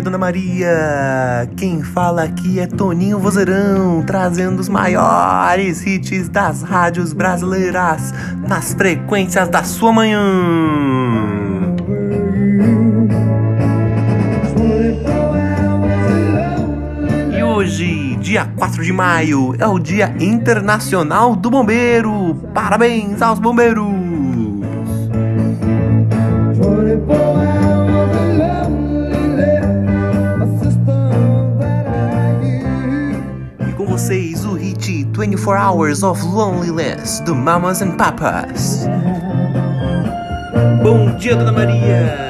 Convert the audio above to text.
Dona Maria! Quem fala aqui é Toninho Vozeirão, trazendo os maiores hits das rádios brasileiras nas frequências da sua manhã. E hoje, dia 4 de maio, é o Dia Internacional do Bombeiro. Parabéns aos bombeiros! Com vocês o hit 24 Hours of Loneliness do Mamas and Papas. Bom dia, Dona Maria!